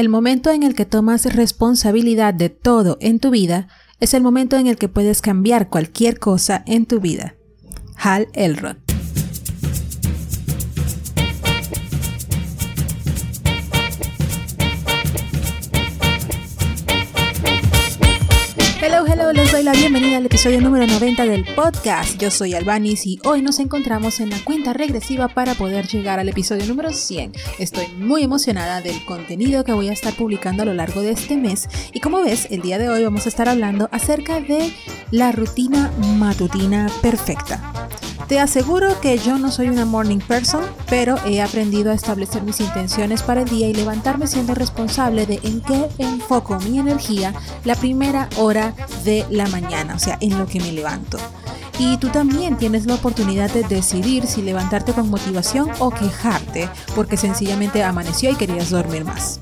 El momento en el que tomas responsabilidad de todo en tu vida es el momento en el que puedes cambiar cualquier cosa en tu vida. Hal Elrod Les doy la bienvenida al episodio número 90 del podcast. Yo soy Albanis y hoy nos encontramos en la cuenta regresiva para poder llegar al episodio número 100. Estoy muy emocionada del contenido que voy a estar publicando a lo largo de este mes y como ves, el día de hoy vamos a estar hablando acerca de la rutina matutina perfecta. Te aseguro que yo no soy una morning person, pero he aprendido a establecer mis intenciones para el día y levantarme siendo responsable de en qué enfoco mi energía la primera hora de la mañana, o sea, en lo que me levanto. Y tú también tienes la oportunidad de decidir si levantarte con motivación o quejarte porque sencillamente amaneció y querías dormir más.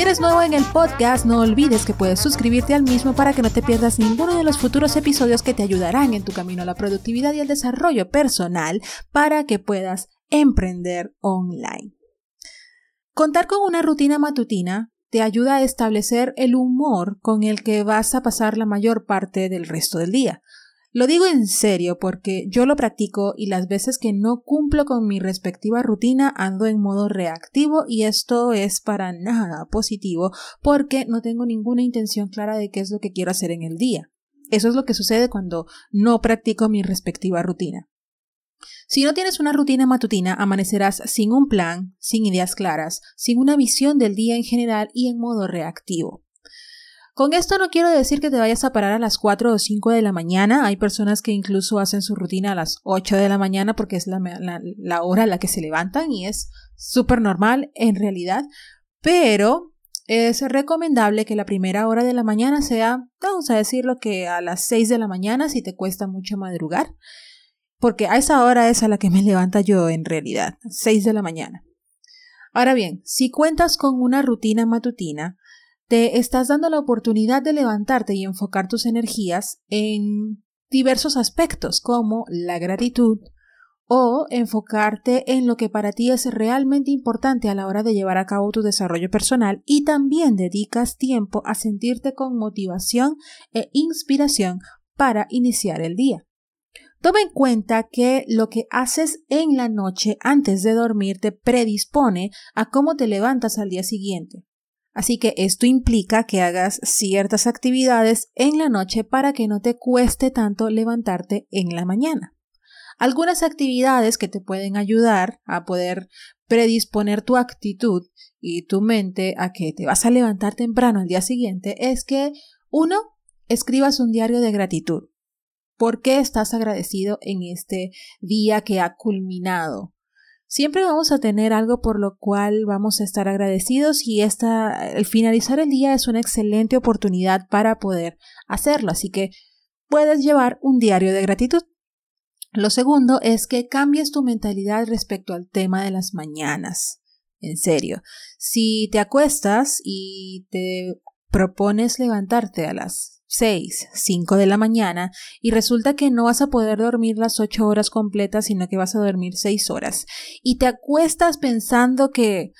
Si eres nuevo en el podcast, no olvides que puedes suscribirte al mismo para que no te pierdas ninguno de los futuros episodios que te ayudarán en tu camino a la productividad y el desarrollo personal para que puedas emprender online. Contar con una rutina matutina te ayuda a establecer el humor con el que vas a pasar la mayor parte del resto del día. Lo digo en serio porque yo lo practico y las veces que no cumplo con mi respectiva rutina ando en modo reactivo y esto es para nada positivo porque no tengo ninguna intención clara de qué es lo que quiero hacer en el día. Eso es lo que sucede cuando no practico mi respectiva rutina. Si no tienes una rutina matutina, amanecerás sin un plan, sin ideas claras, sin una visión del día en general y en modo reactivo. Con esto no quiero decir que te vayas a parar a las 4 o 5 de la mañana. Hay personas que incluso hacen su rutina a las 8 de la mañana porque es la, hora a la que se levantan y es súper normal en realidad. Pero es recomendable que la primera hora de la mañana sea, vamos a decirlo que a las 6 de la mañana si te cuesta mucho madrugar. Porque a esa hora es a la que me levanta yo en realidad, 6 de la mañana. Ahora bien, si cuentas con una rutina matutina, te estás dando la oportunidad de levantarte y enfocar tus energías en diversos aspectos como la gratitud o enfocarte en lo que para ti es realmente importante a la hora de llevar a cabo tu desarrollo personal y también dedicas tiempo a sentirte con motivación e inspiración para iniciar el día. Toma en cuenta que lo que haces en la noche antes de dormir te predispone a cómo te levantas al día siguiente. Así que esto implica que hagas ciertas actividades en la noche para que no te cueste tanto levantarte en la mañana. Algunas actividades que te pueden ayudar a poder predisponer tu actitud y tu mente a que te vas a levantar temprano al día siguiente es que uno, escribas un diario de gratitud. ¿Por qué estás agradecido en este día que ha culminado? Siempre vamos a tener algo por lo cual vamos a estar agradecidos y esta, el finalizar el día es una excelente oportunidad para poder hacerlo. Así que puedes llevar un diario de gratitud. Lo segundo es que cambies tu mentalidad respecto al tema de las mañanas. En serio, si te acuestas y te propones levantarte a las 6, 5 de la mañana y resulta que no vas a poder dormir las 8 horas completas, sino que vas a dormir 6 horas. Y te acuestas pensando que,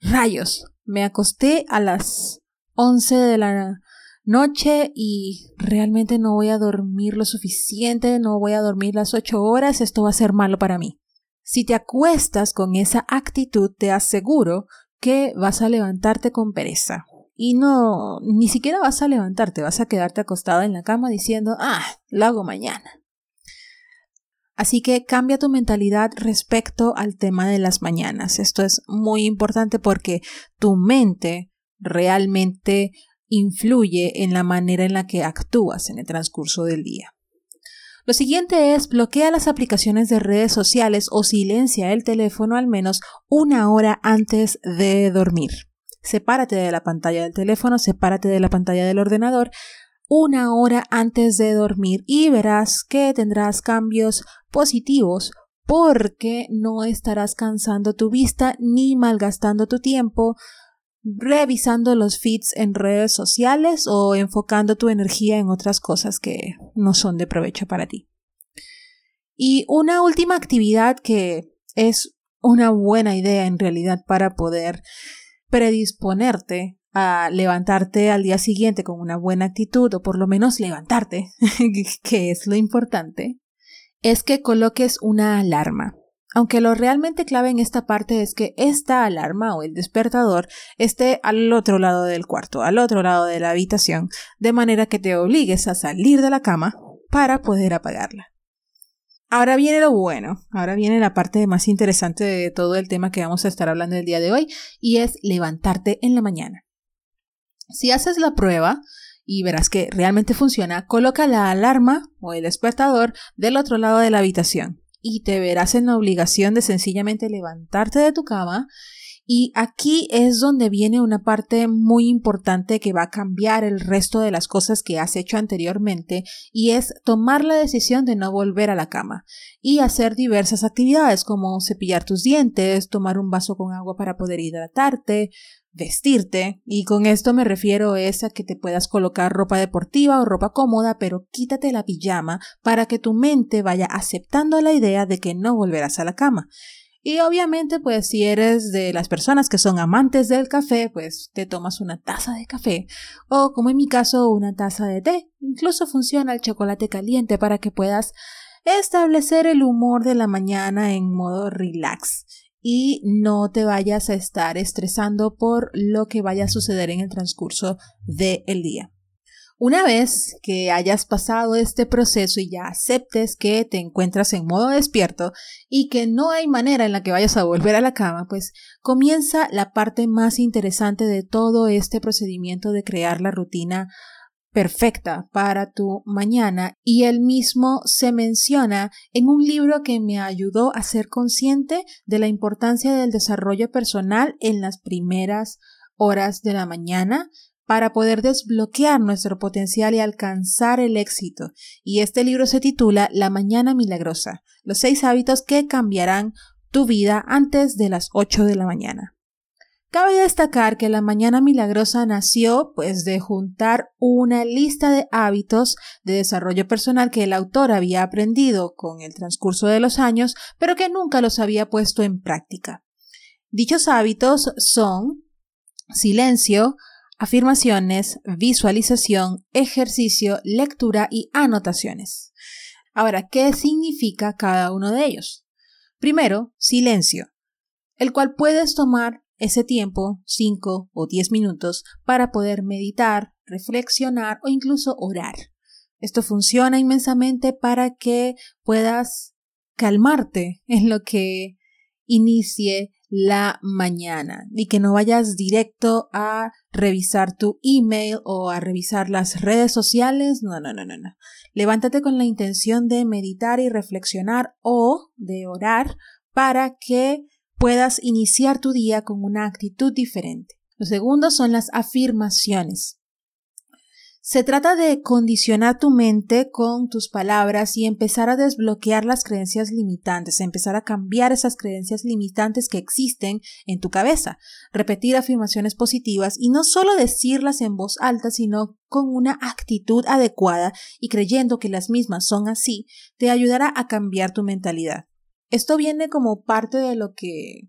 rayos, me acosté a las 11 de la noche y realmente no voy a dormir lo suficiente, no voy a dormir las 8 horas, esto va a ser malo para mí. Si te acuestas con esa actitud, te aseguro que vas a levantarte con pereza y no, ni siquiera vas a levantarte, vas a quedarte acostada en la cama diciendo, ah, lo hago mañana. Así que cambia tu mentalidad respecto al tema de las mañanas. Esto es muy importante porque tu mente realmente influye en la manera en la que actúas en el transcurso del día. Lo siguiente es bloquea las aplicaciones de redes sociales o silencia el teléfono al menos una hora antes de dormir sepárate de la pantalla del teléfono, sepárate de la pantalla del ordenador una hora antes de dormir y verás que tendrás cambios positivos porque no estarás cansando tu vista ni malgastando tu tiempo revisando los feeds en redes sociales o enfocando tu energía en otras cosas que no son de provecho para ti. Y una última actividad que es una buena idea en realidad para poder predisponerte a levantarte al día siguiente con una buena actitud o por lo menos levantarte, que es lo importante, es que coloques una alarma. Aunque lo realmente clave en esta parte es que esta alarma o el despertador esté al otro lado del cuarto, al otro lado de la habitación, de manera que te obligues a salir de la cama para poder apagarla. Ahora viene lo bueno, ahora viene la parte más interesante de todo el tema que vamos a estar hablando el día de hoy, y es levantarte en la mañana. Si haces la prueba y verás que realmente funciona, coloca la alarma o el despertador del otro lado de la habitación y te verás en la obligación de sencillamente levantarte de tu cama y aquí es donde viene una parte muy importante que va a cambiar el resto de las cosas que has hecho anteriormente y es tomar la decisión de no volver a la cama y hacer diversas actividades como cepillar tus dientes, tomar un vaso con agua para poder hidratarte, vestirte, y con esto me refiero a que te puedas colocar ropa deportiva o ropa cómoda, pero quítate la pijama para que tu mente vaya aceptando la idea de que no volverás a la cama. Y obviamente, pues si eres de las personas que son amantes del café, pues te tomas una taza de café o como en mi caso una taza de té. Incluso funciona el chocolate caliente para que puedas establecer el humor de la mañana en modo relax y no te vayas a estar estresando por lo que vaya a suceder en el transcurso del día. Una vez que hayas pasado este proceso y ya aceptes que te encuentras en modo despierto y que no hay manera en la que vayas a volver a la cama, pues comienza la parte más interesante de todo este procedimiento de crear la rutina perfecta para tu mañana. Y él mismo se menciona en un libro que me ayudó a ser consciente de la importancia del desarrollo personal en las primeras horas de la mañana para poder desbloquear nuestro potencial y alcanzar el éxito. Y este libro se titula La Mañana Milagrosa, los seis hábitos que cambiarán tu vida antes de las 8 de la mañana. Cabe destacar que la Mañana Milagrosa nació pues de juntar una lista de hábitos de desarrollo personal que el autor había aprendido con el transcurso de los años, pero que nunca los había puesto en práctica. Dichos hábitos son silencio, afirmaciones, visualización, ejercicio, lectura y anotaciones. Ahora, ¿qué significa cada uno de ellos? Primero, silencio, el cual puedes tomar ese tiempo, 5 o 10 minutos, para poder meditar, reflexionar o incluso orar. Esto funciona inmensamente para que puedas calmarte en lo que inicie la mañana y que no vayas directo a revisar tu email o a revisar las redes sociales. No, no, no, no, no. Levántate con la intención de meditar y reflexionar o de orar para que puedas iniciar tu día con una actitud diferente. Lo segundo son las afirmaciones. Se trata de condicionar tu mente con tus palabras y empezar a desbloquear las creencias limitantes, empezar a cambiar esas creencias limitantes que existen en tu cabeza, repetir afirmaciones positivas y no solo decirlas en voz alta, sino con una actitud adecuada y creyendo que las mismas son así, te ayudará a cambiar tu mentalidad. Esto viene como parte de lo que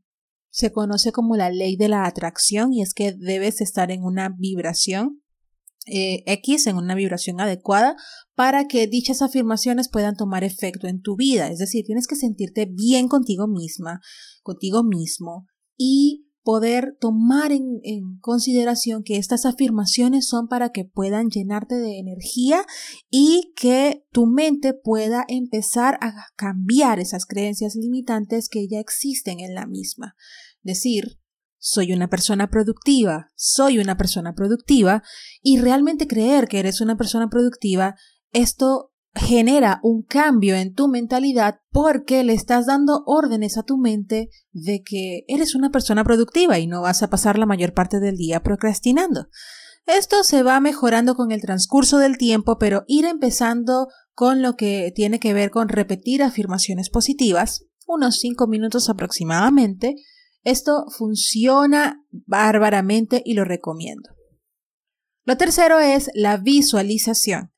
se conoce como la ley de la atracción y es que debes estar en una vibración eh, X, en una vibración adecuada para que dichas afirmaciones puedan tomar efecto en tu vida. Es decir, tienes que sentirte bien contigo misma, contigo mismo y poder tomar en, consideración que estas afirmaciones son para que puedan llenarte de energía y que tu mente pueda empezar a cambiar esas creencias limitantes que ya existen en la misma. Decir, soy una persona productiva, soy una persona productiva y realmente creer que eres una persona productiva, esto genera un cambio en tu mentalidad porque le estás dando órdenes a tu mente de que eres una persona productiva y no vas a pasar la mayor parte del día procrastinando. Esto se va mejorando con el transcurso del tiempo, pero ir empezando con lo que tiene que ver con repetir afirmaciones positivas, unos 5 minutos aproximadamente, esto funciona bárbaramente y lo recomiendo. Lo tercero es la visualización.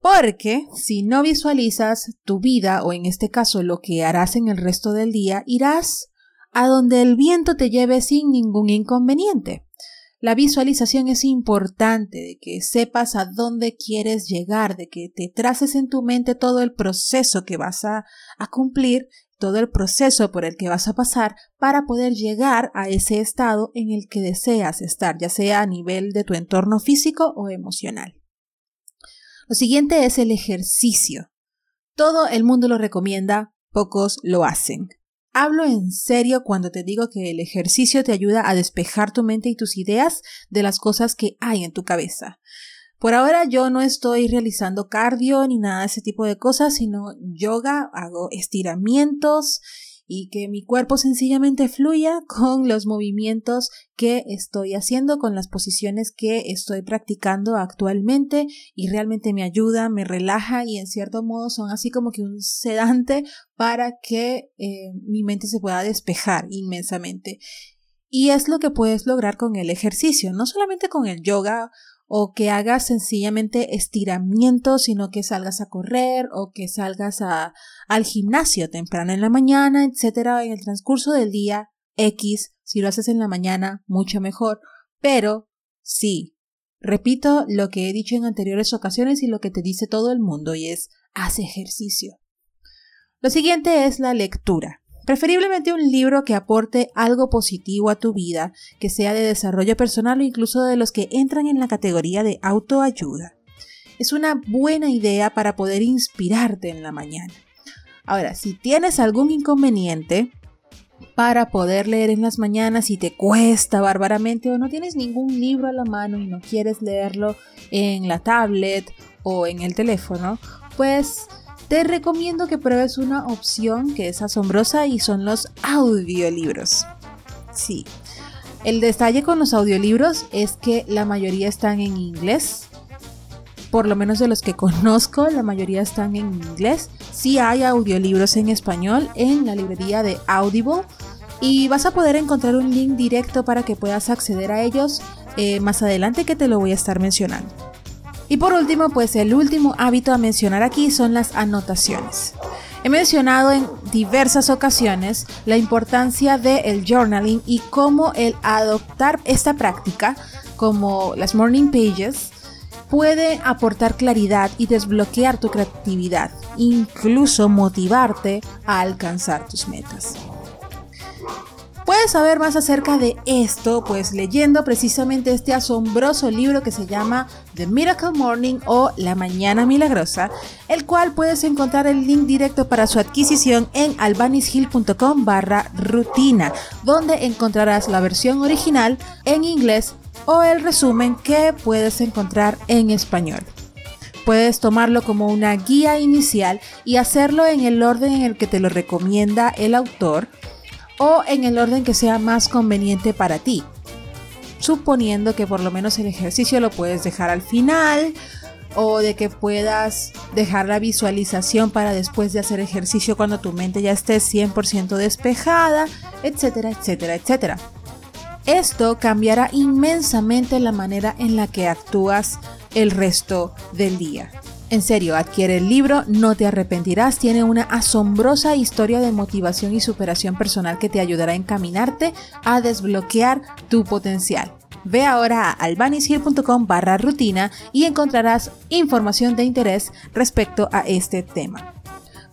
Porque si no visualizas tu vida o en este caso lo que harás en el resto del día, irás a donde el viento te lleve sin ningún inconveniente. La visualización es importante, de que sepas a dónde quieres llegar, de que te traces en tu mente todo el proceso que vas a, a cumplir, todo el proceso por el que vas a pasar para poder llegar a ese estado en el que deseas estar, ya sea a nivel de tu entorno físico o emocional. Lo siguiente es el ejercicio. Todo el mundo lo recomienda, pocos lo hacen. Hablo en serio cuando te digo que el ejercicio te ayuda a despejar tu mente y tus ideas de las cosas que hay en tu cabeza. Por ahora yo no estoy realizando cardio ni nada de ese tipo de cosas, sino yoga, hago estiramientos y que mi cuerpo sencillamente fluya con los movimientos que estoy haciendo, con las posiciones que estoy practicando actualmente y realmente me ayuda, me relaja y en cierto modo son así como que un sedante para que eh, mi mente se pueda despejar inmensamente. Y es lo que puedes lograr con el ejercicio, no solamente con el yoga o que hagas sencillamente estiramiento, sino que salgas a correr o que salgas a, al gimnasio temprano en la mañana, etcétera, en el transcurso del día X, si lo haces en la mañana, mucho mejor, pero sí, repito lo que he dicho en anteriores ocasiones y lo que te dice todo el mundo y es haz ejercicio. Lo siguiente es la lectura. Preferiblemente un libro que aporte algo positivo a tu vida, que sea de desarrollo personal o incluso de los que entran en la categoría de autoayuda. Es una buena idea para poder inspirarte en la mañana. Ahora, si tienes algún inconveniente para poder leer en las mañanas y te cuesta bárbaramente o no tienes ningún libro a la mano y no quieres leerlo en la tablet o en el teléfono, pues te recomiendo que pruebes una opción que es asombrosa y son los audiolibros. Sí, el detalle con los audiolibros es que la mayoría están en inglés. Por lo menos de los que conozco, la mayoría están en inglés. Sí hay audiolibros en español en la librería de Audible. Y vas a poder encontrar un link directo para que puedas acceder a ellos eh, más adelante que te lo voy a estar mencionando. Y por último, pues el último hábito a mencionar aquí son las anotaciones. He mencionado en diversas ocasiones la importancia del journaling y cómo el adoptar esta práctica, como las morning pages, puede aportar claridad y desbloquear tu creatividad, incluso motivarte a alcanzar tus metas. Puedes saber más acerca de esto, pues leyendo precisamente este asombroso libro que se llama The Miracle Morning o La Mañana Milagrosa, el cual puedes encontrar el link directo para su adquisición en albanishill.com barra rutina, donde encontrarás la versión original en inglés o el resumen que puedes encontrar en español. Puedes tomarlo como una guía inicial y hacerlo en el orden en el que te lo recomienda el autor o en el orden que sea más conveniente para ti. Suponiendo que por lo menos el ejercicio lo puedes dejar al final o de que puedas dejar la visualización para después de hacer ejercicio cuando tu mente ya esté 100% despejada, etcétera, etcétera, etcétera. Esto cambiará inmensamente la manera en la que actúas el resto del día. En serio, adquiere el libro, no te arrepentirás, tiene una asombrosa historia de motivación y superación personal que te ayudará a encaminarte a desbloquear tu potencial. Ve ahora a albanishill.com barra rutina y encontrarás información de interés respecto a este tema.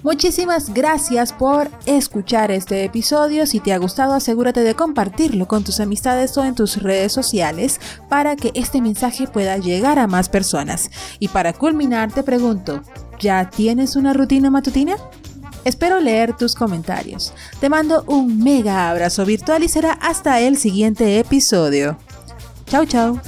Muchísimas gracias por escuchar este episodio. Si te ha gustado, asegúrate de compartirlo con tus amistades o en tus redes sociales para que este mensaje pueda llegar a más personas. Y para culminar, te pregunto, ¿ya tienes una rutina matutina? Espero leer tus comentarios. Te mando un mega abrazo virtual y será hasta el siguiente episodio. Chao, chao.